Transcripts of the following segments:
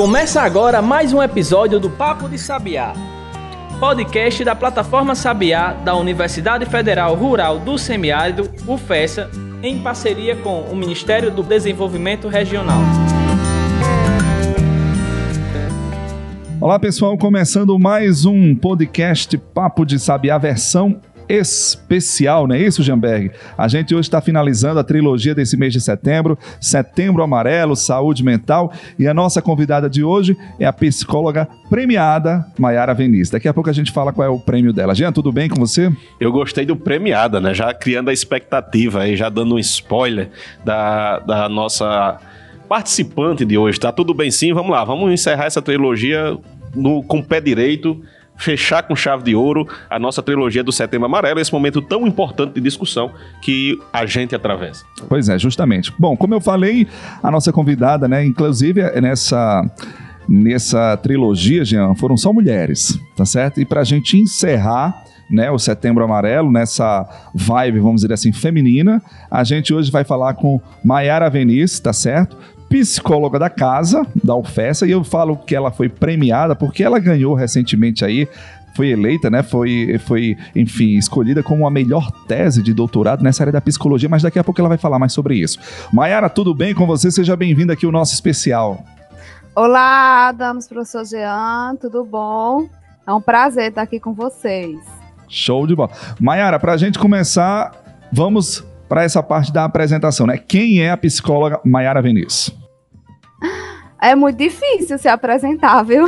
Começa agora mais um episódio do Papo de Sabiá, podcast da plataforma Sabiá da Universidade Federal Rural do Semiárido, UFESA, em parceria com o Ministério do Desenvolvimento Regional. Olá pessoal, começando mais um podcast Papo de Sabiá versão especial, não é isso, Jamberg? A gente hoje está finalizando a trilogia desse mês de setembro, Setembro Amarelo, Saúde Mental, e a nossa convidada de hoje é a psicóloga premiada Maiara Venice. Daqui a pouco a gente fala qual é o prêmio dela. Jean, tudo bem com você? Eu gostei do premiada, né? Já criando a expectativa aí, já dando um spoiler da, da nossa participante de hoje. Tá tudo bem sim? Vamos lá, vamos encerrar essa trilogia no, com o pé direito fechar com chave de ouro a nossa trilogia do Setembro Amarelo, esse momento tão importante de discussão que a gente atravessa. Pois é, justamente. Bom, como eu falei, a nossa convidada, né, inclusive é nessa nessa trilogia, Jean, foram só mulheres, tá certo? E para a gente encerrar né, o Setembro Amarelo, nessa vibe, vamos dizer assim, feminina. A gente hoje vai falar com Maiara Venice, tá certo? Psicóloga da casa, da UFESA, e eu falo que ela foi premiada porque ela ganhou recentemente aí foi eleita, né? Foi, foi, enfim, escolhida como a melhor tese de doutorado nessa área da psicologia, mas daqui a pouco ela vai falar mais sobre isso. Mayara, tudo bem com você? Seja bem-vinda aqui ao nosso especial. Olá, Adams, professor Jean, tudo bom? É um prazer estar aqui com vocês. Show de bola. Mayara, para a gente começar, vamos para essa parte da apresentação, né? Quem é a psicóloga Mayara Venice? É muito difícil se apresentar, viu?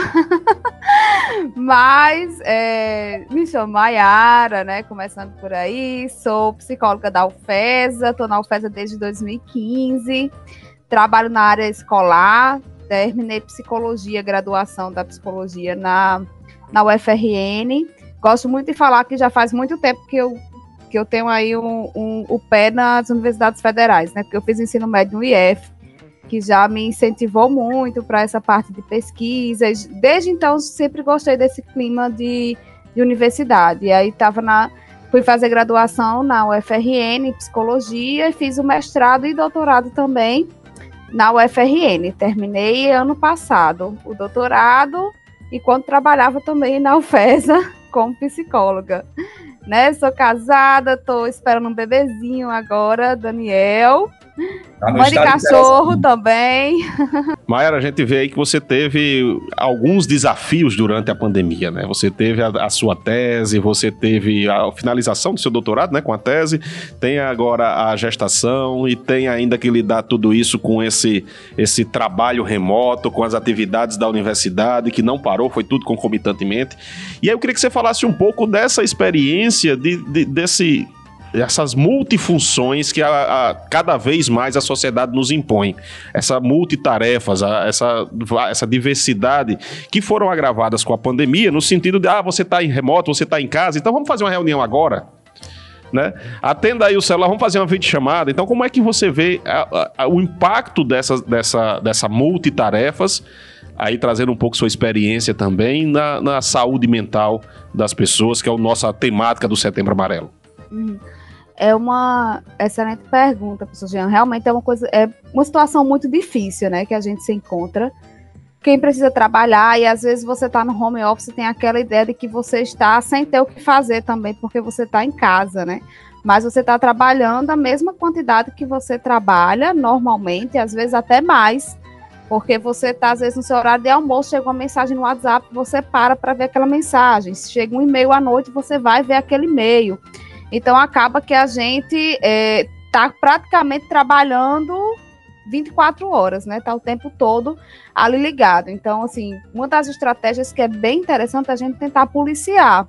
Mas é, me chamo Mayara, né? Começando por aí. Sou psicóloga da UFESA, estou na UFESA desde 2015. Trabalho na área escolar. Terminei psicologia, graduação da psicologia na, na UFRN. Gosto muito de falar que já faz muito tempo que eu que eu tenho aí um, um, o pé nas universidades federais, né? Porque eu fiz ensino médio no IF, que já me incentivou muito para essa parte de pesquisa. Desde então, sempre gostei desse clima de, de universidade. E aí estava na. Fui fazer graduação na UFRN em psicologia e fiz o mestrado e doutorado também na UFRN. Terminei ano passado o doutorado e quando trabalhava também na UFESA como psicóloga né? Sou casada, tô esperando um bebezinho agora, Daniel. Tá Mãe de cachorro também. Mayara, a gente vê aí que você teve alguns desafios durante a pandemia, né? Você teve a, a, sua tese, você teve a finalização do seu doutorado, né, com a tese, tem agora a gestação e tem ainda que lidar tudo isso com esse, esse trabalho remoto, com as atividades da universidade, que não parou, foi tudo concomitantemente. E aí eu queria que você falasse um pouco dessa experiência, de, de desse essas multifunções que a, a, cada vez mais a sociedade nos impõe. Essa multitarefas, a, essa, essa diversidade que foram agravadas com a pandemia, no sentido de, ah, você está em remoto, você está em casa, então vamos fazer uma reunião agora. Né? Atenda aí o celular, vamos fazer uma videochamada. Então, como é que você vê o impacto dessas, dessa, dessa multitarefas, aí trazendo um pouco sua experiência também na, na saúde mental das pessoas, que é a nossa temática do Setembro Amarelo? Uhum. É uma excelente pergunta, professor Jean. Realmente é uma coisa, é uma situação muito difícil, né, que a gente se encontra. Quem precisa trabalhar e às vezes você está no home office tem aquela ideia de que você está sem ter o que fazer também, porque você está em casa, né? Mas você está trabalhando a mesma quantidade que você trabalha normalmente, às vezes até mais, porque você está, às vezes, no seu horário de almoço, chega uma mensagem no WhatsApp, você para para ver aquela mensagem. Se chega um e-mail à noite, você vai ver aquele e-mail. Então acaba que a gente é, tá praticamente trabalhando 24 horas, né? Tá o tempo todo ali ligado. Então, assim, uma das estratégias que é bem interessante é a gente tentar policiar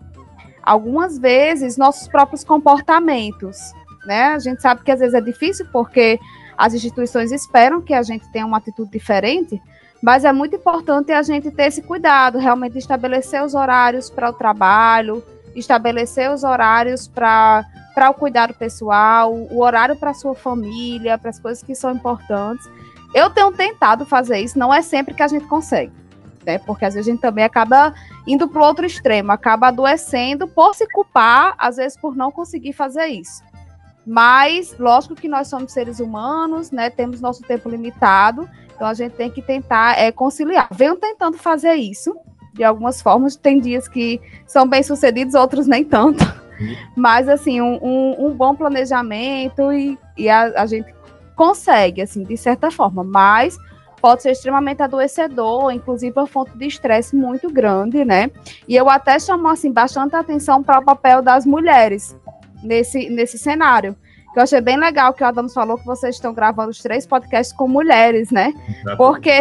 algumas vezes nossos próprios comportamentos, né? A gente sabe que às vezes é difícil porque as instituições esperam que a gente tenha uma atitude diferente, mas é muito importante a gente ter esse cuidado, realmente estabelecer os horários para o trabalho, estabelecer os horários para para o cuidado pessoal, o horário para sua família, para as coisas que são importantes. Eu tenho tentado fazer isso, não é sempre que a gente consegue, né? Porque às vezes a gente também acaba indo para o outro extremo, acaba adoecendo por se culpar, às vezes por não conseguir fazer isso. Mas, lógico que nós somos seres humanos, né? Temos nosso tempo limitado, então a gente tem que tentar é, conciliar. Venho tentando fazer isso de algumas formas. Tem dias que são bem sucedidos, outros nem tanto. Mas, assim, um, um, um bom planejamento e, e a, a, gente consegue, assim, de certa forma. Mas pode ser extremamente adoecedor, inclusive uma fonte de estresse muito grande, né? E eu até chamo, assim, bastante atenção para o papel das mulheres nesse, nesse cenário. Que eu achei bem legal que o Adams falou que vocês estão gravando os três podcasts com mulheres, né? Porque,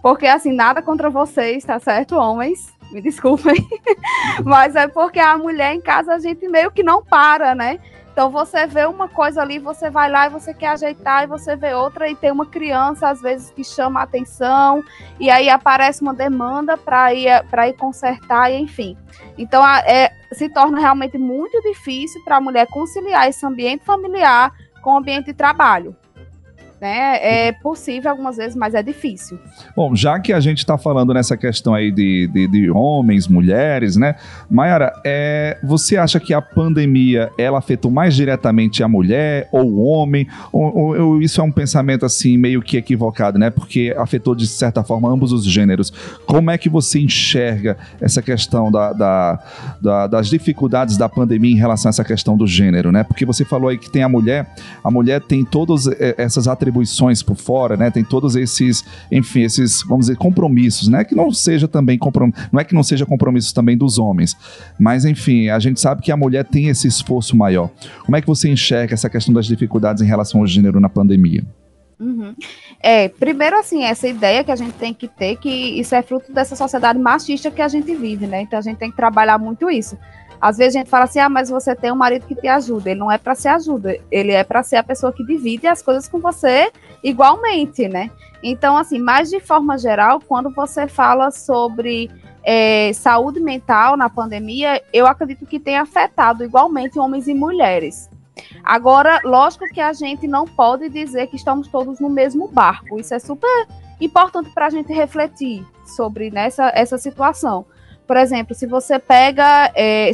porque assim, nada contra vocês, tá certo, homens? Me desculpem. Mas é porque a mulher em casa a gente meio que não para, né? Então você vê uma coisa ali, você vai lá e você quer ajeitar, e você vê outra, e tem uma criança, às vezes, que chama a atenção, e aí aparece uma demanda para ir, ir consertar, e enfim. Então é, se torna realmente muito difícil para a mulher conciliar esse ambiente familiar com o ambiente de trabalho né? É possível algumas vezes, mas é difícil. Bom, já que a gente está falando nessa questão aí de, de, de homens, mulheres, né? Mayara, é, você acha que a pandemia ela afetou mais diretamente a mulher ou o homem? Ou, ou, isso é um pensamento assim meio que equivocado, né? Porque afetou de certa forma ambos os gêneros. Como é que você enxerga essa questão da, da, da, das dificuldades da pandemia em relação a essa questão do gênero, né? Porque você falou aí que tem a mulher, a mulher tem todas eh, essas atribuições atribuições por fora, né? Tem todos esses, enfim, esses, vamos dizer, compromissos, né? Que não seja também compromisso, não é que não seja compromissos também dos homens, mas enfim, a gente sabe que a mulher tem esse esforço maior. Como é que você enxerga essa questão das dificuldades em relação ao gênero na pandemia? Uhum. É, primeiro, assim, essa ideia que a gente tem que ter, que isso é fruto dessa sociedade machista que a gente vive, né? Então a gente tem que trabalhar muito isso. Às vezes a gente fala assim: ah, mas você tem um marido que te ajuda. Ele não é para ser ajuda, ele é para ser a pessoa que divide as coisas com você igualmente, né? Então, assim, mais de forma geral, quando você fala sobre é, saúde mental na pandemia, eu acredito que tem afetado igualmente homens e mulheres. Agora, lógico que a gente não pode dizer que estamos todos no mesmo barco. Isso é super importante para a gente refletir sobre nessa essa situação. Por exemplo, se você pega é,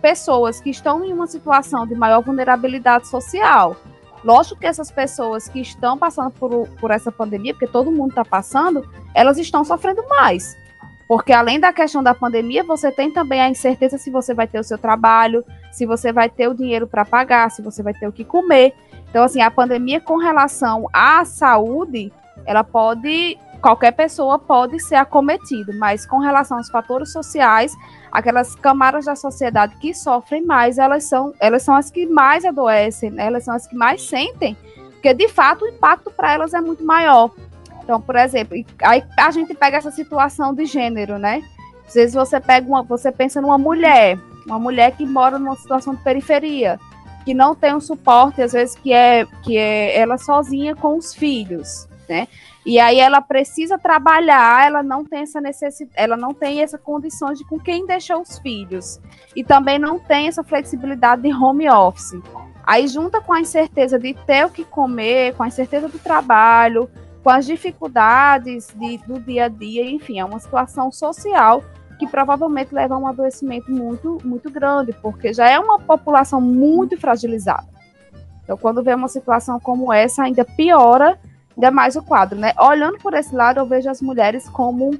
pessoas que estão em uma situação de maior vulnerabilidade social, lógico que essas pessoas que estão passando por, por essa pandemia, porque todo mundo está passando, elas estão sofrendo mais. Porque além da questão da pandemia, você tem também a incerteza se você vai ter o seu trabalho, se você vai ter o dinheiro para pagar, se você vai ter o que comer. Então, assim, a pandemia com relação à saúde, ela pode qualquer pessoa pode ser acometido, mas com relação aos fatores sociais, aquelas camadas da sociedade que sofrem mais, elas são, elas são as que mais adoecem, né? elas são as que mais sentem, porque de fato o impacto para elas é muito maior. Então, por exemplo, aí a gente pega essa situação de gênero, né? Às vezes você pega uma, você pensa numa mulher, uma mulher que mora numa situação de periferia, que não tem um suporte, às vezes que é que é ela sozinha com os filhos, né? E aí ela precisa trabalhar, ela não tem essa necessidade, ela não tem essa condição de com quem deixar os filhos. E também não tem essa flexibilidade de home office. Aí junta com a incerteza de ter o que comer, com a incerteza do trabalho, com as dificuldades de, do dia a dia, enfim, é uma situação social que provavelmente leva a um adoecimento muito, muito grande, porque já é uma população muito fragilizada. Então, quando vê uma situação como essa, ainda piora ainda mais o quadro, né? Olhando por esse lado, eu vejo as mulheres como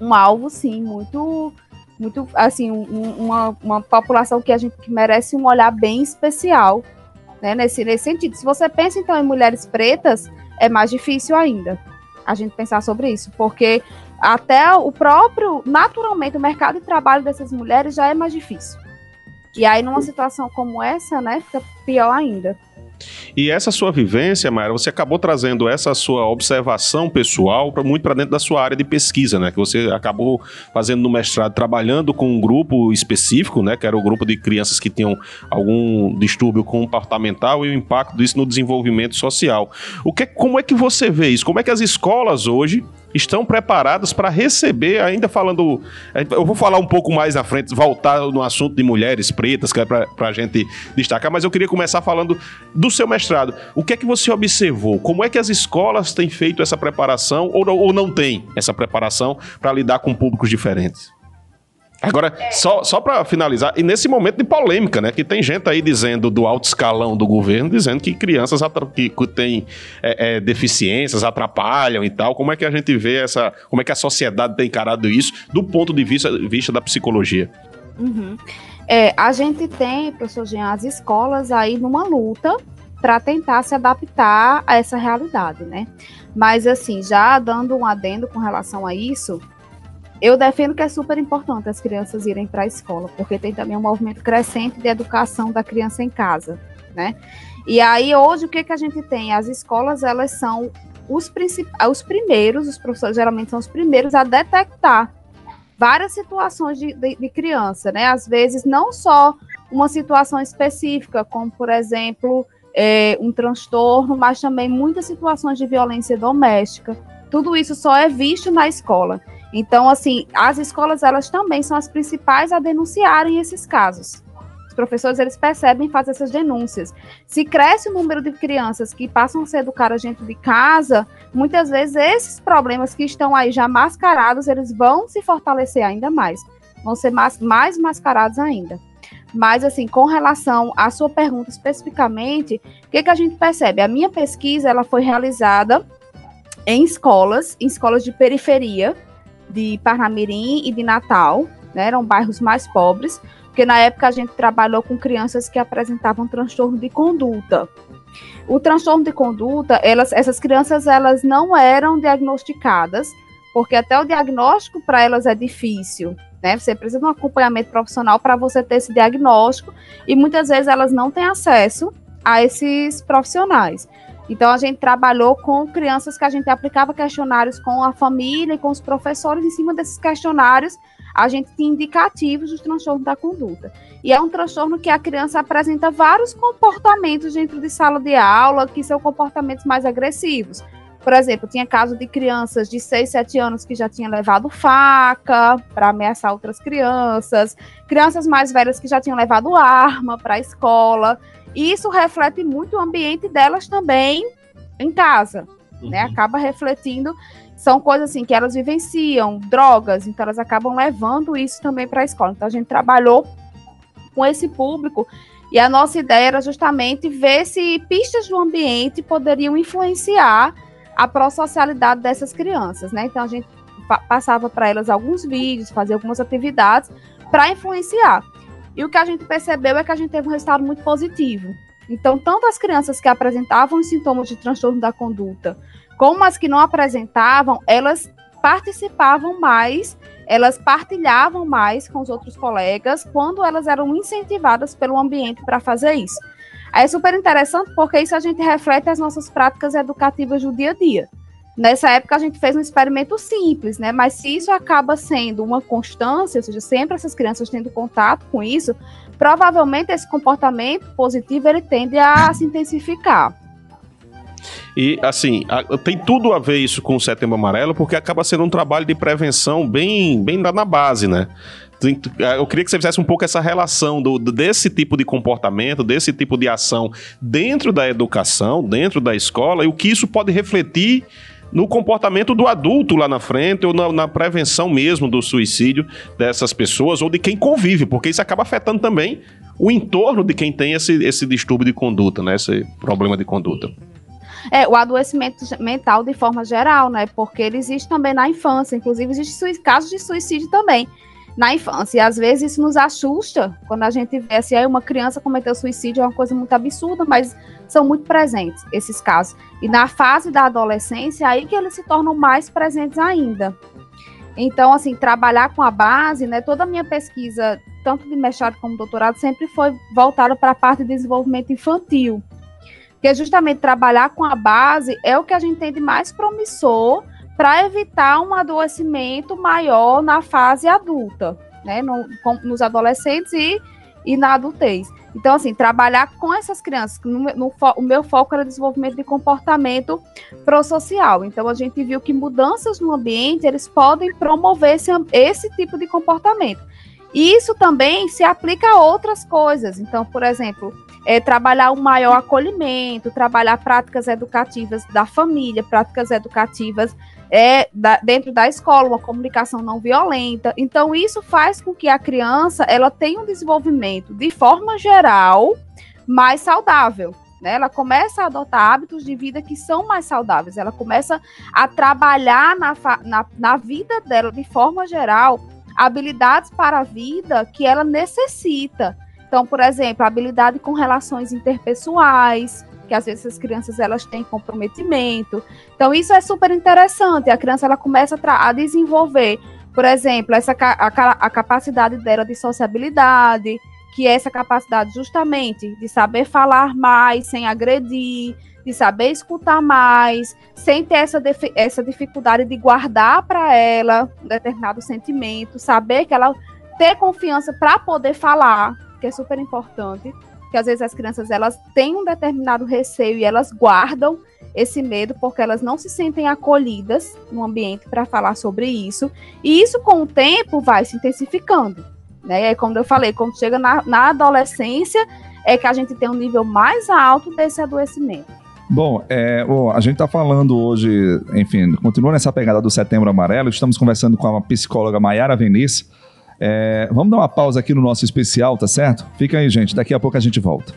um alvo, sim, muito, muito, assim, um, uma, uma população que a gente que merece um olhar bem especial, né? Nesse, nesse sentido. Se você pensa então em mulheres pretas, é mais difícil ainda a gente pensar sobre isso, porque até o próprio, naturalmente, o mercado de trabalho dessas mulheres já é mais difícil. E aí, numa situação como essa, né, fica pior ainda. E essa sua vivência, Mayra, você acabou trazendo essa sua observação pessoal para muito para dentro da sua área de pesquisa, né? Que você acabou fazendo no mestrado, trabalhando com um grupo específico, né? Que era o grupo de crianças que tinham algum distúrbio comportamental e o impacto disso no desenvolvimento social. O que, como é que você vê isso? Como é que as escolas hoje estão preparados para receber, ainda falando. Eu vou falar um pouco mais na frente, voltar no assunto de mulheres pretas, que é para a gente destacar, mas eu queria começar falando do seu mestrado. O que é que você observou? Como é que as escolas têm feito essa preparação ou, ou não têm essa preparação para lidar com públicos diferentes? Agora, é. só, só para finalizar, e nesse momento de polêmica, né? Que tem gente aí dizendo do alto escalão do governo, dizendo que crianças que têm é, é, deficiências atrapalham e tal. Como é que a gente vê essa. Como é que a sociedade tem encarado isso do ponto de vista, vista da psicologia? Uhum. É, a gente tem, professor Jean, as escolas aí numa luta para tentar se adaptar a essa realidade, né? Mas assim, já dando um adendo com relação a isso, eu defendo que é super importante as crianças irem para a escola, porque tem também um movimento crescente de educação da criança em casa, né? E aí hoje o que que a gente tem? As escolas elas são os, os primeiros, os professores geralmente são os primeiros a detectar várias situações de, de, de criança, né? Às vezes não só uma situação específica, como por exemplo é, um transtorno, mas também muitas situações de violência doméstica. Tudo isso só é visto na escola. Então, assim, as escolas elas também são as principais a denunciarem esses casos. Os professores eles percebem fazer essas denúncias. Se cresce o número de crianças que passam a ser educadas dentro de casa, muitas vezes esses problemas que estão aí já mascarados, eles vão se fortalecer ainda mais, vão ser mais, mais mascarados ainda. Mas, assim, com relação à sua pergunta especificamente, o que, que a gente percebe? A minha pesquisa ela foi realizada em escolas, em escolas de periferia, de Parnamirim e de Natal, né, eram bairros mais pobres, porque na época a gente trabalhou com crianças que apresentavam transtorno de conduta. O transtorno de conduta, elas, essas crianças elas não eram diagnosticadas, porque até o diagnóstico para elas é difícil, né? Você precisa de um acompanhamento profissional para você ter esse diagnóstico e muitas vezes elas não têm acesso a esses profissionais. Então a gente trabalhou com crianças que a gente aplicava questionários com a família e com os professores. Em cima desses questionários, a gente tinha indicativos do transtorno da conduta. E é um transtorno que a criança apresenta vários comportamentos dentro de sala de aula, que são comportamentos mais agressivos. Por exemplo, tinha caso de crianças de 6, 7 anos que já tinham levado faca para ameaçar outras crianças, crianças mais velhas que já tinham levado arma para a escola. E isso reflete muito o ambiente delas também em casa, né? uhum. né? Acaba refletindo, são coisas assim que elas vivenciam, drogas, então elas acabam levando isso também para a escola. Então a gente trabalhou com esse público e a nossa ideia era justamente ver se pistas do ambiente poderiam influenciar a pró-socialidade dessas crianças, né? Então a gente passava para elas alguns vídeos, fazia algumas atividades para influenciar. E o que a gente percebeu é que a gente teve um resultado muito positivo. Então, tanto as crianças que apresentavam os sintomas de transtorno da conduta, como as que não apresentavam, elas participavam mais, elas partilhavam mais com os outros colegas quando elas eram incentivadas pelo ambiente para fazer isso. É super interessante porque isso a gente reflete as nossas práticas educativas do dia a dia. Nessa época a gente fez um experimento simples, né? Mas se isso acaba sendo uma constância, ou seja, sempre essas crianças tendo contato com isso, provavelmente esse comportamento positivo ele tende a se intensificar. E, assim, tem tudo a ver isso com o Setembro Amarelo, porque acaba sendo um trabalho de prevenção bem, bem na base, né? Eu queria que você fizesse um pouco essa relação do, desse tipo de comportamento, desse tipo de ação dentro da educação, dentro da escola, e o que isso pode refletir no comportamento do adulto lá na frente ou na, na, prevenção mesmo do suicídio dessas pessoas ou de quem convive, porque isso acaba afetando também o entorno de quem tem esse, esse distúrbio de conduta, né? Esse problema de conduta. É, o adoecimento mental de forma geral, né? Porque ele existe também na infância, inclusive existe casos de suicídio também na infância. E às vezes isso nos assusta quando a gente vê assim, aí uma criança cometeu suicídio, é uma coisa muito absurda, mas são muito presentes esses casos. E na fase da adolescência, aí que eles se tornam mais presentes ainda. Então, assim, trabalhar com a base, né? Toda a minha pesquisa, tanto de mestrado como doutorado, sempre foi voltada para a parte de desenvolvimento infantil. Porque justamente trabalhar com a base é o que a gente tem de mais promissor para evitar um adoecimento maior na fase adulta, né, no, com, nos adolescentes e, e na adultez. Então, assim, trabalhar com essas crianças, no, no, o meu foco era desenvolvimento de comportamento prosocial. Então, a gente viu que mudanças no ambiente, eles podem promover esse, esse tipo de comportamento. E isso também se aplica a outras coisas. Então, por exemplo, é, trabalhar um maior acolhimento, trabalhar práticas educativas da família, práticas educativas é, da, dentro da escola, uma comunicação não violenta. Então, isso faz com que a criança ela tenha um desenvolvimento, de forma geral, mais saudável. Né? Ela começa a adotar hábitos de vida que são mais saudáveis. Ela começa a trabalhar na, na, na vida dela, de forma geral, habilidades para a vida que ela necessita. Então, por exemplo, habilidade com relações interpessoais, que às vezes as crianças elas têm comprometimento. Então, isso é super interessante. A criança ela começa a, a desenvolver, por exemplo, essa a, a capacidade dela de sociabilidade, que é essa capacidade justamente de saber falar mais sem agredir, de saber escutar mais, sem ter essa, essa dificuldade de guardar para ela um determinado sentimento, saber que ela ter confiança para poder falar, que é super importante, que às vezes as crianças elas têm um determinado receio e elas guardam esse medo porque elas não se sentem acolhidas no ambiente para falar sobre isso, e isso com o tempo vai se intensificando. Né? Aí, como eu falei, quando chega na, na adolescência, é que a gente tem um nível mais alto desse adoecimento. Bom, é, bom, a gente está falando hoje, enfim, continua nessa pegada do Setembro Amarelo. Estamos conversando com a psicóloga Maiara Venice. É, vamos dar uma pausa aqui no nosso especial, tá certo? Fica aí, gente. Daqui a pouco a gente volta.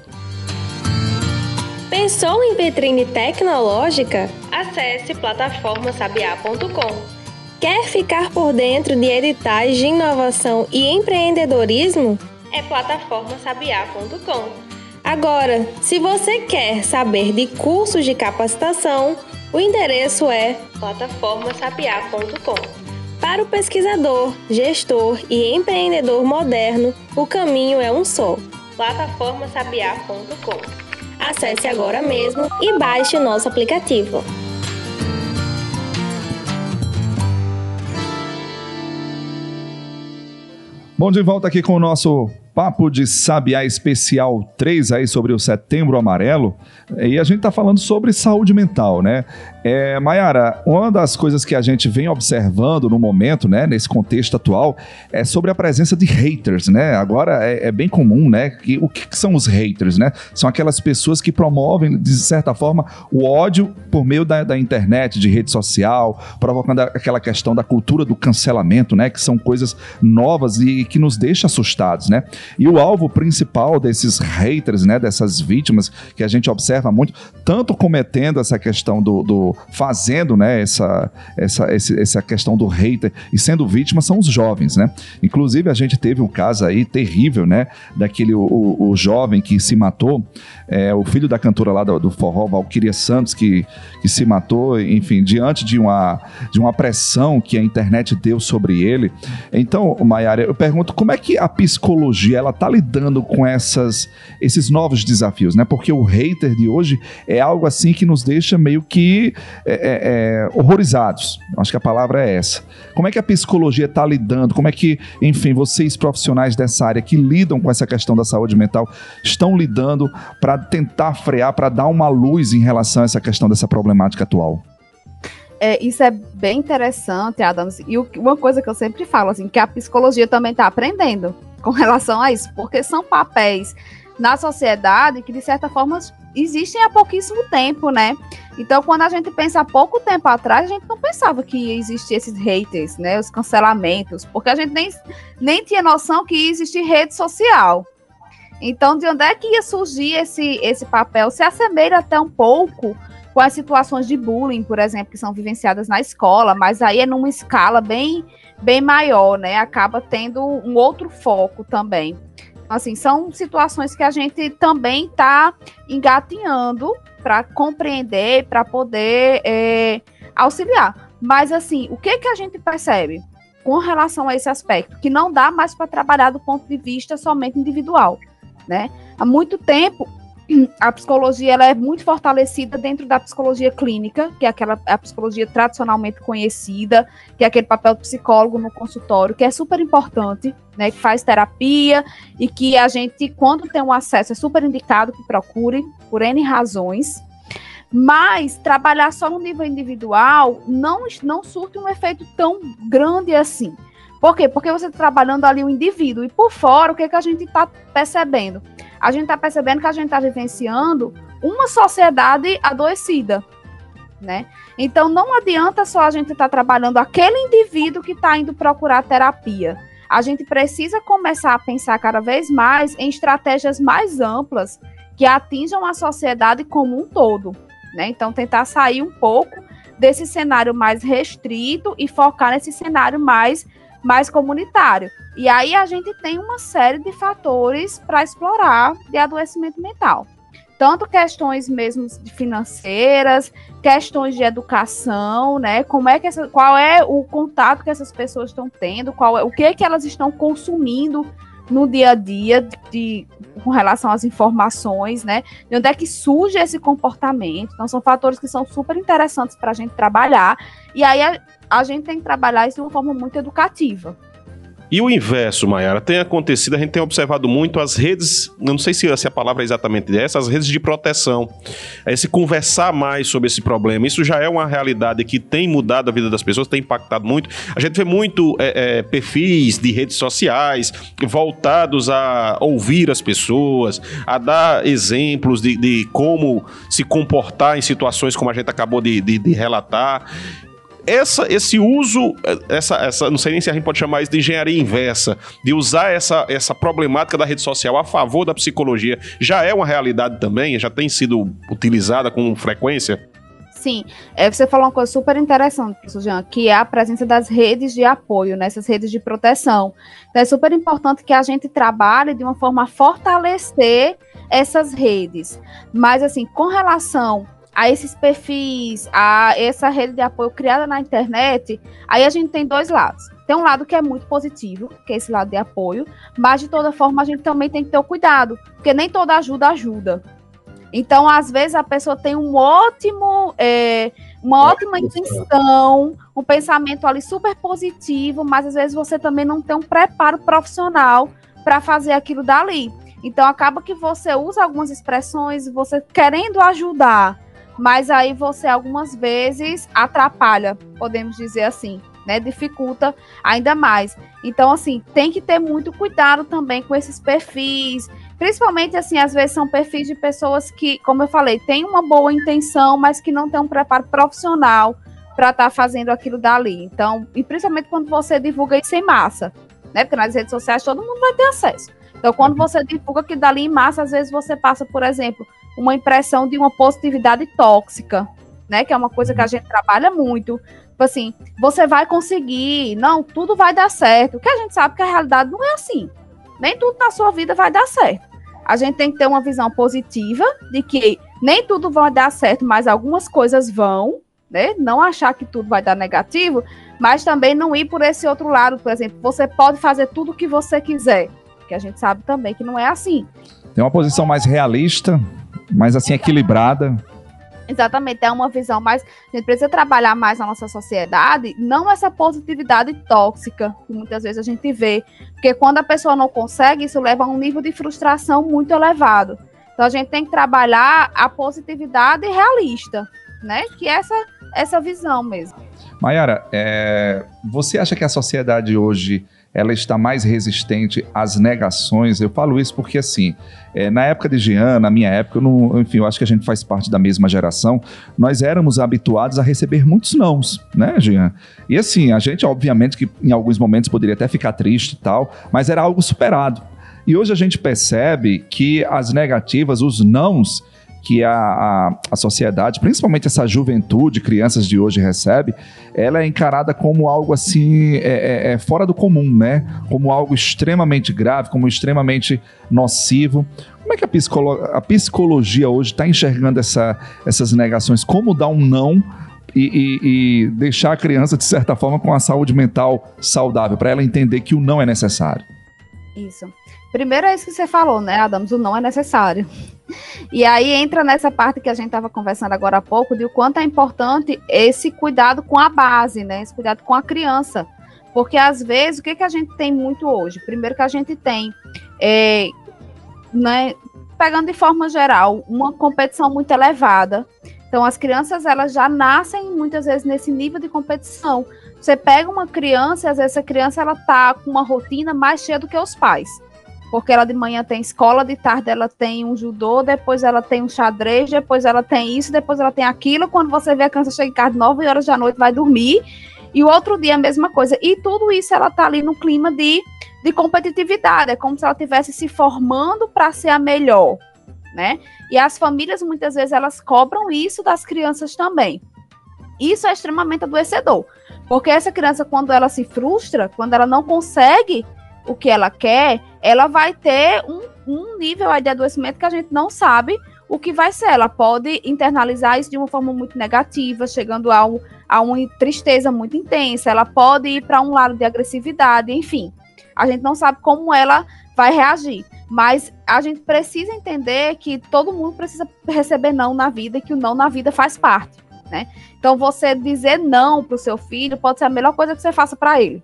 Pensou em vitrine tecnológica? Acesse plataformasabiá.com. Quer ficar por dentro de editais de inovação e empreendedorismo? É plataformasabiá.com. Agora, se você quer saber de cursos de capacitação, o endereço é plataformasapiar.com. Para o pesquisador, gestor e empreendedor moderno, o caminho é um só: plataformasapiar.com. Acesse agora mesmo e baixe o nosso aplicativo. Bom, de volta aqui com o nosso Papo de Sabiá Especial 3 aí sobre o Setembro Amarelo. E a gente está falando sobre saúde mental, né? É, Mayara, uma das coisas que a gente vem observando no momento, né, nesse contexto atual, é sobre a presença de haters, né? Agora é, é bem comum, né? Que, o que, que, são os haters, né? São aquelas pessoas que promovem, de certa forma, o ódio por meio da, da internet, de rede social, provocando aquela questão da cultura do cancelamento, né? Que são coisas novas e que nos deixa assustados, né? E o alvo principal desses haters, né? Dessas vítimas que a gente observa muito, tanto cometendo essa questão do, do fazendo né, essa, essa, essa questão do hater e sendo vítima são os jovens, né? Inclusive, a gente teve um caso aí terrível, né? Daquele o, o jovem que se matou, é, o filho da cantora lá do, do forró, Valquíria Santos, que, que se matou, enfim, diante de uma, de uma pressão que a internet deu sobre ele. Então, Maiara, eu pergunto como é que a psicologia ela tá lidando com essas, esses novos desafios, né? Porque o hater de hoje é algo assim que nos deixa meio que é, é, é, horrorizados. Acho que a palavra é essa. Como é que a psicologia está lidando? Como é que, enfim, vocês profissionais dessa área que lidam com essa questão da saúde mental estão lidando para tentar frear, para dar uma luz em relação a essa questão dessa problemática atual? É, isso é bem interessante, Adams. E uma coisa que eu sempre falo, assim, que a psicologia também está aprendendo com relação a isso, porque são papéis na sociedade que, de certa forma, existem há pouquíssimo tempo, né? Então, quando a gente pensa há pouco tempo atrás, a gente não pensava que existiam esses haters, né? Os cancelamentos, porque a gente nem, nem tinha noção que ia existir rede social. Então, de onde é que ia surgir esse, esse papel? Se assemelha até um pouco com as situações de bullying, por exemplo, que são vivenciadas na escola, mas aí é numa escala bem, bem maior, né? Acaba tendo um outro foco também. Assim, são situações que a gente também está engatinhando para compreender, para poder é, auxiliar. Mas, assim, o que, que a gente percebe com relação a esse aspecto? Que não dá mais para trabalhar do ponto de vista somente individual. Né? Há muito tempo, a psicologia ela é muito fortalecida dentro da psicologia clínica, que é aquela a psicologia tradicionalmente conhecida, que é aquele papel do psicólogo no consultório, que é super importante, né, que faz terapia e que a gente, quando tem um acesso, é super indicado que procure, por N razões. Mas trabalhar só no nível individual não, não surte um efeito tão grande assim. Por quê? Porque você está trabalhando ali o indivíduo. E por fora, o que, que a gente está percebendo? A gente está percebendo que a gente está vivenciando uma sociedade adoecida. Né? Então não adianta só a gente estar tá trabalhando aquele indivíduo que está indo procurar terapia. A gente precisa começar a pensar cada vez mais em estratégias mais amplas que atinjam a sociedade como um todo. Né? Então, tentar sair um pouco desse cenário mais restrito e focar nesse cenário mais, mais comunitário. E aí a gente tem uma série de fatores para explorar de adoecimento mental. Tanto questões mesmo financeiras, questões de educação, né? Como é que essa, qual é o contato que essas pessoas estão tendo, qual é, o que é que elas estão consumindo no dia a dia de, de, com relação às informações, né? De onde é que surge esse comportamento. Então, são fatores que são super interessantes para a gente trabalhar. E aí a, a gente tem que trabalhar isso de uma forma muito educativa. E o inverso, Mayara, tem acontecido, a gente tem observado muito as redes, não sei se, se a palavra é exatamente essa, as redes de proteção. É esse conversar mais sobre esse problema. Isso já é uma realidade que tem mudado a vida das pessoas, tem impactado muito. A gente vê muito é, é, perfis de redes sociais voltados a ouvir as pessoas, a dar exemplos de, de como se comportar em situações como a gente acabou de, de, de relatar essa, esse uso, essa, essa, não sei nem se a gente pode chamar isso de engenharia inversa, de usar essa, essa problemática da rede social a favor da psicologia, já é uma realidade também? Já tem sido utilizada com frequência? Sim, é, você falou uma coisa super interessante, Jean, que é a presença das redes de apoio, nessas né, redes de proteção. Então, é super importante que a gente trabalhe de uma forma a fortalecer essas redes. Mas, assim, com relação a esses perfis, a essa rede de apoio criada na internet, aí a gente tem dois lados. Tem um lado que é muito positivo, que é esse lado de apoio, mas de toda forma a gente também tem que ter o cuidado, porque nem toda ajuda ajuda. Então, às vezes, a pessoa tem um ótimo, é, uma ótima intenção, um pensamento ali super positivo, mas às vezes você também não tem um preparo profissional para fazer aquilo dali. Então, acaba que você usa algumas expressões, você querendo ajudar, mas aí você algumas vezes atrapalha, podemos dizer assim, né? Dificulta ainda mais. Então, assim, tem que ter muito cuidado também com esses perfis. Principalmente, assim, às vezes são perfis de pessoas que, como eu falei, têm uma boa intenção, mas que não têm um preparo profissional para estar tá fazendo aquilo dali. Então, e principalmente quando você divulga isso em massa, né? Porque nas redes sociais todo mundo vai ter acesso. Então, quando você divulga que dali em massa, às vezes você passa, por exemplo, uma impressão de uma positividade tóxica, né? Que é uma coisa que a gente trabalha muito. Tipo assim, você vai conseguir, não, tudo vai dar certo. Que a gente sabe que a realidade não é assim. Nem tudo na sua vida vai dar certo. A gente tem que ter uma visão positiva de que nem tudo vai dar certo, mas algumas coisas vão, né? Não achar que tudo vai dar negativo, mas também não ir por esse outro lado, por exemplo, você pode fazer tudo o que você quiser, que a gente sabe também que não é assim. Tem uma posição mais realista mais assim equilibrada. Exatamente, é uma visão mais. A gente precisa trabalhar mais na nossa sociedade, não essa positividade tóxica que muitas vezes a gente vê. Porque quando a pessoa não consegue, isso leva a um nível de frustração muito elevado. Então a gente tem que trabalhar a positividade realista, né? Que é essa, essa visão mesmo. Mayara, é, você acha que a sociedade hoje ela está mais resistente às negações. Eu falo isso porque, assim, é, na época de Jean, na minha época, eu não, enfim, eu acho que a gente faz parte da mesma geração, nós éramos habituados a receber muitos nãos, né, Jean? E assim, a gente, obviamente, que em alguns momentos poderia até ficar triste e tal, mas era algo superado. E hoje a gente percebe que as negativas, os nãos, que a, a, a, sociedade, principalmente essa juventude, crianças de hoje recebe, ela é encarada como algo assim é, é, é fora do comum, né? Como algo extremamente grave, como extremamente nocivo. Como é que a, psicolo a psicologia hoje está enxergando essa, essas negações? Como dar um não e, e, e, deixar a criança, de certa forma, com a saúde mental saudável, para ela entender que o não é necessário? Isso. Primeiro é isso que você falou, né, Adams? O não é necessário. E aí entra nessa parte que a gente estava conversando agora há pouco, de o quanto é importante esse cuidado com a base, né? Esse cuidado com a criança. Porque às vezes, o que, que a gente tem muito hoje? Primeiro que a gente tem, é, né, pegando de forma geral, uma competição muito elevada Então, as crianças, elas já nascem muitas vezes nesse nível de competição. Você pega uma criança às vezes essa criança ela tá com uma rotina mais cheia do que os pais. Porque ela de manhã tem escola, de tarde ela tem um judô, depois ela tem um xadrez, depois ela tem isso, depois ela tem aquilo. Quando você vê a criança chega em casa 9 horas da noite, vai dormir. E o outro dia a mesma coisa. E tudo isso ela tá ali no clima de, de competitividade. É como se ela estivesse se formando para ser a melhor, né? E as famílias muitas vezes elas cobram isso das crianças também. Isso é extremamente adoecedor. Porque essa criança, quando ela se frustra, quando ela não consegue o que ela quer, ela vai ter um, um nível de adoecimento que a gente não sabe o que vai ser. Ela pode internalizar isso de uma forma muito negativa, chegando a, a uma tristeza muito intensa. Ela pode ir para um lado de agressividade, enfim. A gente não sabe como ela vai reagir. Mas a gente precisa entender que todo mundo precisa receber não na vida e que o não na vida faz parte né? Então você dizer não para o seu filho pode ser a melhor coisa que você faça para ele.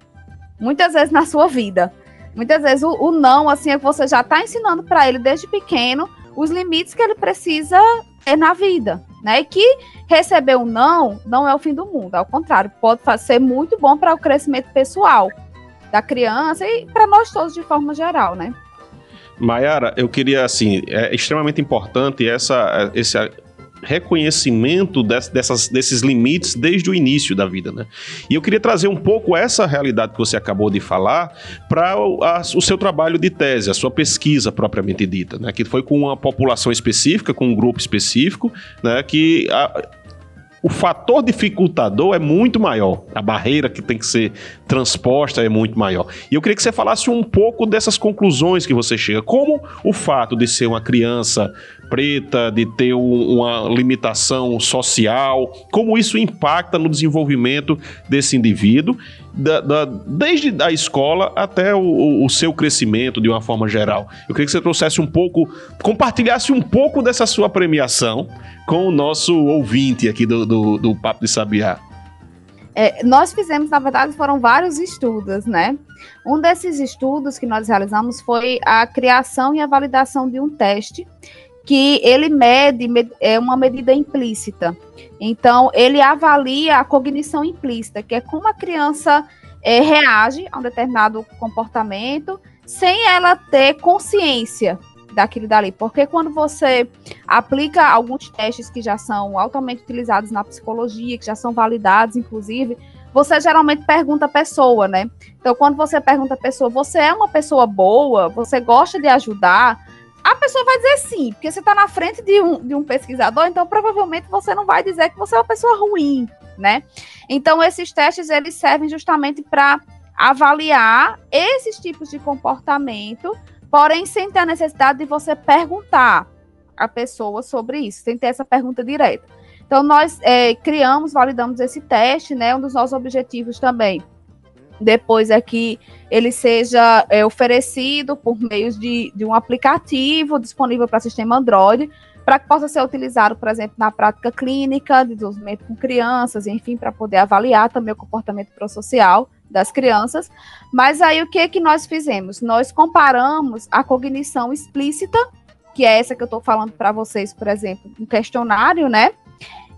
Muitas vezes na sua vida. Muitas vezes o, o não, assim, é que você já está ensinando para ele desde pequeno os limites que ele precisa ter na vida, né? E que receber um não não é o fim do mundo, ao contrário, pode ser muito bom para o crescimento pessoal da criança e para nós todos de forma geral, né? Maiara, eu queria, assim, é extremamente importante essa, esse reconhecimento dessas, desses limites desde o início da vida, né? E eu queria trazer um pouco essa realidade que você acabou de falar para o, o, seu trabalho de tese, a sua pesquisa propriamente dita, né? Que foi com uma população específica, com um grupo específico, né? Que a, o fator dificultador é muito maior. A barreira que tem que ser transposta é muito maior. E eu queria que você falasse um pouco dessas conclusões que você chega. Como o fato de ser uma criança preta, de ter um, uma limitação social, como isso impacta no desenvolvimento desse indivíduo, da, da, desde a escola até o, o, seu crescimento de uma forma geral. Eu queria que você trouxesse um pouco, compartilhasse um pouco dessa sua premiação com o nosso ouvinte aqui do, do, do Papo de Sabiá. É, nós fizemos, na verdade, foram vários estudos, né? Um desses estudos que nós realizamos foi a criação e a validação de um teste que ele mede é uma medida implícita. Então, ele avalia a cognição implícita, que é como a criança é, reage a um determinado comportamento sem ela ter consciência daquilo dali. Porque quando você aplica alguns testes que já são altamente utilizados na psicologia, que já são validados, inclusive, você geralmente pergunta a pessoa, né? Então, quando você pergunta a pessoa, você é uma pessoa boa? Você gosta de ajudar? A pessoa vai dizer sim, porque você está na frente de um, de um pesquisador, então provavelmente você não vai dizer que você é uma pessoa ruim, né? Então, esses testes, eles servem justamente para avaliar esses tipos de comportamento, porém sem ter a necessidade de você perguntar a pessoa sobre isso, sem ter essa pergunta direta. Então, nós é, criamos, validamos esse teste, né? Um dos nossos objetivos também depois é que ele seja é, oferecido por meio de, de um aplicativo disponível para sistema Android, para que possa ser utilizado, por exemplo, na prática clínica, de desenvolvimento com crianças, enfim, para poder avaliar também o comportamento prosocial das crianças. Mas aí o que que nós fizemos? Nós comparamos a cognição explícita, que é essa que eu estou falando para vocês, por exemplo, um questionário, né?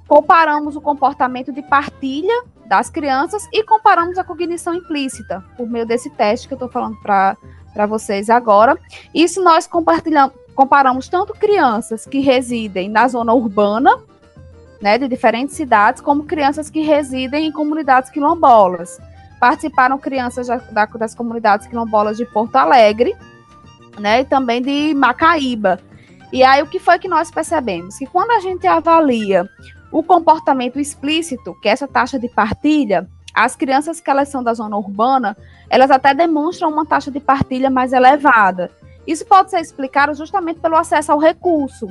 Comparamos o comportamento de partilha das crianças e comparamos a cognição implícita, por meio desse teste que eu estou falando para vocês agora. Isso nós comparamos tanto crianças que residem na zona urbana, né, de diferentes cidades, como crianças que residem em comunidades quilombolas. Participaram crianças da, das comunidades quilombolas de Porto Alegre, né, e também de Macaíba. E aí o que foi que nós percebemos? Que quando a gente avalia o comportamento explícito, que é essa taxa de partilha, as crianças que elas são da zona urbana, elas até demonstram uma taxa de partilha mais elevada. Isso pode ser explicado justamente pelo acesso ao recurso.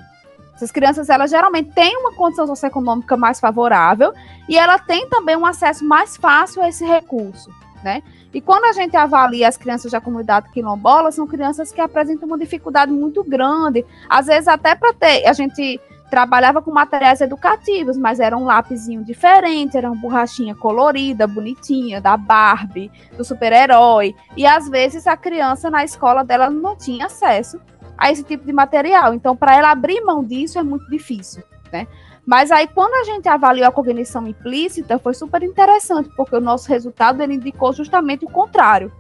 Essas crianças, elas geralmente têm uma condição socioeconômica mais favorável e ela tem também um acesso mais fácil a esse recurso, né? E quando a gente avalia as crianças da comunidade quilombola, são crianças que apresentam uma dificuldade muito grande, às vezes até para ter, a gente trabalhava com materiais educativos, mas era um lápisinho diferente, era uma borrachinha colorida, bonitinha, da Barbie, do super-herói. E às vezes a criança na escola dela não tinha acesso a esse tipo de material. Então, para ela abrir mão disso é muito difícil, né? Mas aí, quando a gente avaliou a cognição implícita, foi super interessante, porque o nosso resultado ele indicou justamente o contrário,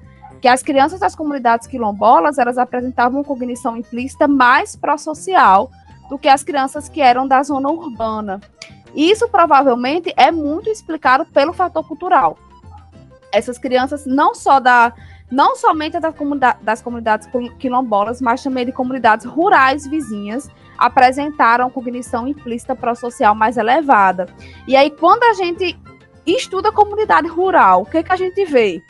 que as crianças das comunidades quilombolas, elas apresentavam cognição implícita mais pró-social do que as crianças que eram da zona urbana. Isso provavelmente é muito explicado pelo fator cultural. Essas crianças não só da não somente das, comunidade, das comunidades quilombolas, mas também de comunidades rurais vizinhas, apresentaram cognição implícita pró-social mais elevada. E aí, quando a gente estuda a comunidade rural, o que, que a gente vê?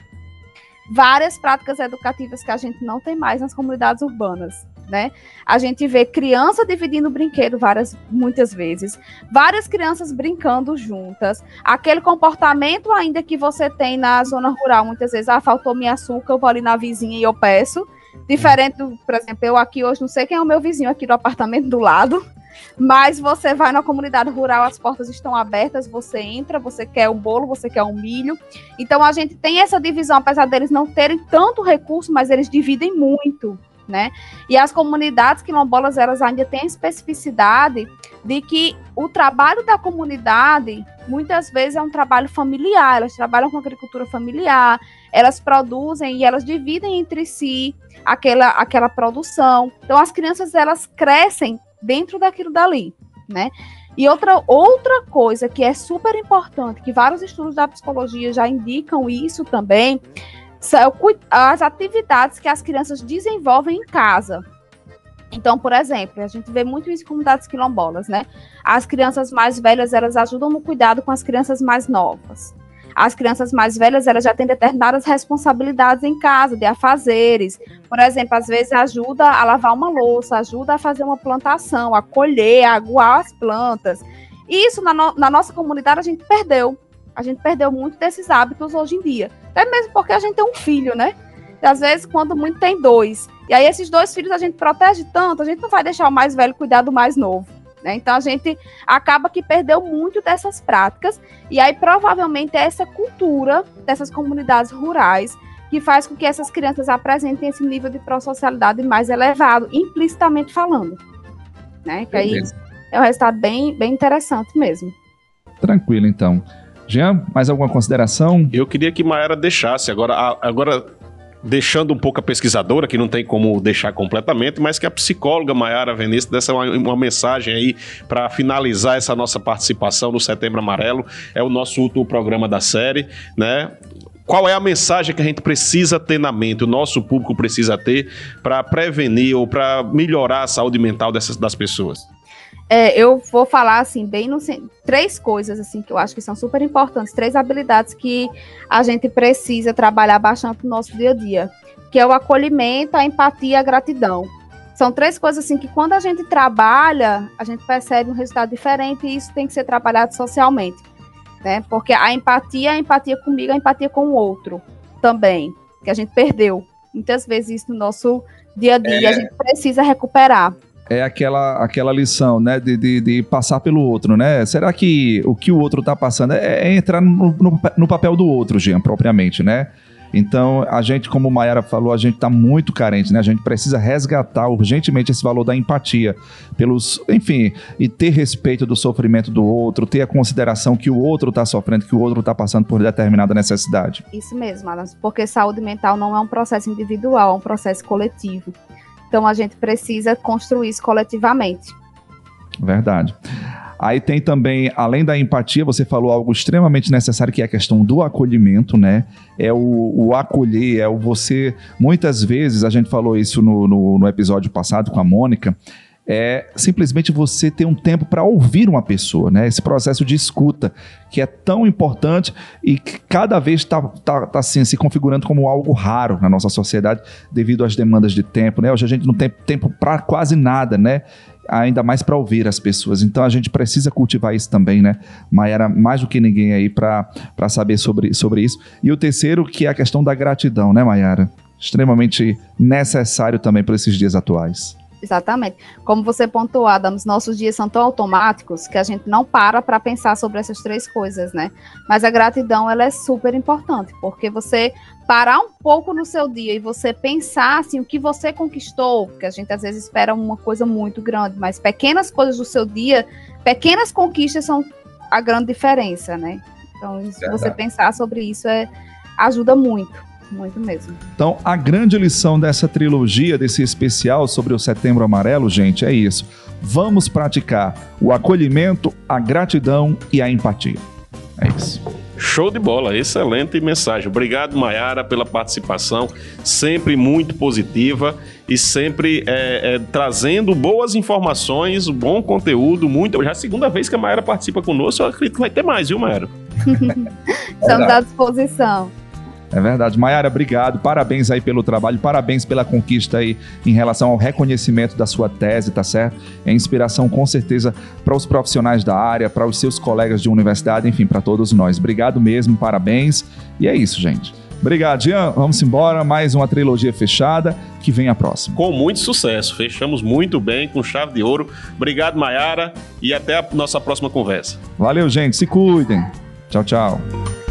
Várias práticas educativas que a gente não tem mais nas comunidades urbanas. Né? A gente vê criança dividindo brinquedo várias, muitas vezes, várias crianças brincando juntas, aquele comportamento ainda que você tem na zona rural, muitas vezes, ah, faltou minha açúcar, eu vou ali na vizinha e eu peço, Diferente por exemplo, eu aqui hoje não sei quem é o meu vizinho aqui do apartamento do lado, mas você vai na comunidade rural, as portas estão abertas, você entra, você quer o bolo, você quer o milho. Então a gente tem essa divisão, apesar deles não terem tanto recurso, mas eles dividem muito. Né? E as comunidades quilombolas, elas ainda têm a especificidade de que o trabalho da comunidade, muitas vezes, é um trabalho familiar, elas trabalham com agricultura familiar, elas produzem e elas dividem entre si aquela, aquela produção. Então, as crianças, elas crescem dentro daquilo dali, né? E outra, outra coisa que é super importante, que vários estudos da psicologia já indicam isso também, são as atividades que as crianças desenvolvem em casa. Então, por exemplo, a gente vê muito isso em comunidades quilombolas, né? As crianças mais velhas, elas ajudam no cuidado com as crianças mais novas. As crianças mais velhas, elas já têm determinadas responsabilidades em casa, de afazeres. Por exemplo, às vezes ajuda a lavar uma louça, ajuda a fazer uma plantação, a colher, a aguar as plantas. Isso na, no, na nossa comunidade a gente perdeu. A gente perdeu muito desses hábitos hoje em dia. Até mesmo porque a gente tem um filho, né? E às vezes, quando muito, tem dois. E aí, esses dois filhos a gente protege tanto, a gente não vai deixar o mais velho cuidar do mais novo. Né? Então, a gente acaba que perdeu muito dessas práticas. E aí, provavelmente, é essa cultura dessas comunidades rurais que faz com que essas crianças apresentem esse nível de pró-socialidade mais elevado, implicitamente falando. Né? Que aí é um resultado bem, bem interessante mesmo. Tranquilo, então. Jean, mais alguma consideração? Eu queria que Maera deixasse. Agora, agora deixando um pouco a pesquisadora, que não tem como deixar completamente, mas que a psicóloga Maiara Venece desse uma, uma mensagem aí para finalizar essa nossa participação no Setembro Amarelo. É o nosso último programa da série, né? Qual é a mensagem que a gente precisa ter na mente, o nosso público precisa ter para prevenir ou para melhorar a saúde mental dessas, das pessoas? É, eu vou falar assim, bem no três coisas assim que eu acho que são super importantes, três habilidades que a gente precisa trabalhar bastante no nosso dia a dia, que é o acolhimento, a empatia e a gratidão. São três coisas assim que quando a gente trabalha, a gente percebe um resultado diferente e isso tem que ser trabalhado socialmente, né? Porque a empatia, a empatia comigo, a empatia com o outro também, que a gente perdeu muitas vezes isso no nosso dia a dia, é. a gente precisa recuperar é aquela, aquela lição, né, de, de, de, passar pelo outro, né? Será que o que o outro está passando é, é entrar no, no, no, papel do outro, Jean, propriamente, né? Então, a gente, como Mayara falou, a gente está muito carente, né? A gente precisa resgatar urgentemente esse valor da empatia pelos, enfim, e ter respeito do sofrimento do outro, ter a consideração que o outro está sofrendo, que o outro está passando por determinada necessidade. Isso mesmo, Adams, porque saúde mental não é um processo individual, é um processo coletivo. Então a gente precisa construir isso coletivamente. Verdade. Aí tem também, além da empatia, você falou algo extremamente necessário, que é a questão do acolhimento, né? É o, o acolher, é o você. Muitas vezes, a gente falou isso no, no, no episódio passado com a Mônica, é simplesmente você ter um tempo para ouvir uma pessoa, né? Esse processo de escuta que é tão importante e que cada vez está tá, tá, assim, se configurando como algo raro na nossa sociedade devido às demandas de tempo, né? Hoje a gente não tem tempo para quase nada, né? Ainda mais para ouvir as pessoas. Então a gente precisa cultivar isso também, né? Maiara, mais do que ninguém aí para saber sobre, sobre isso. E o terceiro, que é a questão da gratidão, né, Maiara? Extremamente necessário também para esses dias atuais. Exatamente. Como você pontuou, Adam, os nossos dias são tão automáticos que a gente não para para pensar sobre essas três coisas, né? Mas a gratidão, ela é super importante, porque você parar um pouco no seu dia e você pensar assim, o que você conquistou, porque a gente às vezes espera uma coisa muito grande, mas pequenas coisas do seu dia, pequenas conquistas são a grande diferença, né? Então, se você pensar sobre isso, é, ajuda muito. Muito mesmo. Então, a grande lição dessa trilogia, desse especial sobre o Setembro Amarelo, gente, é isso. Vamos praticar o acolhimento, a gratidão e a empatia. É isso. Show de bola, excelente mensagem. Obrigado, Mayara, pela participação, sempre muito positiva e sempre é, é, trazendo boas informações, bom conteúdo, muito. Já é a segunda vez que a Mayara participa conosco, eu acredito que vai ter mais, viu, Mayara? Estamos à disposição. É verdade. Mayara, obrigado. Parabéns aí pelo trabalho, parabéns pela conquista aí em relação ao reconhecimento da sua tese, tá certo? É inspiração com certeza para os profissionais da área, para os seus colegas de universidade, enfim, para todos nós. Obrigado mesmo, parabéns. E é isso, gente. Obrigado, Jean. Vamos embora. Mais uma trilogia fechada. Que vem a próxima. Com muito sucesso. Fechamos muito bem, com chave de ouro. Obrigado, Mayara. E até a nossa próxima conversa. Valeu, gente. Se cuidem. Tchau, tchau.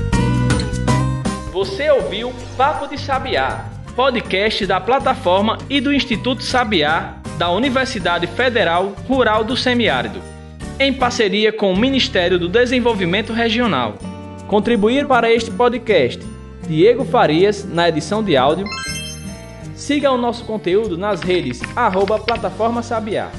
Você ouviu Papo de Sabiá, podcast da plataforma e do Instituto Sabiá da Universidade Federal Rural do Semiárido, em parceria com o Ministério do Desenvolvimento Regional. Contribuir para este podcast Diego Farias na edição de áudio. Siga o nosso conteúdo nas redes arroba Plataforma Sabiá.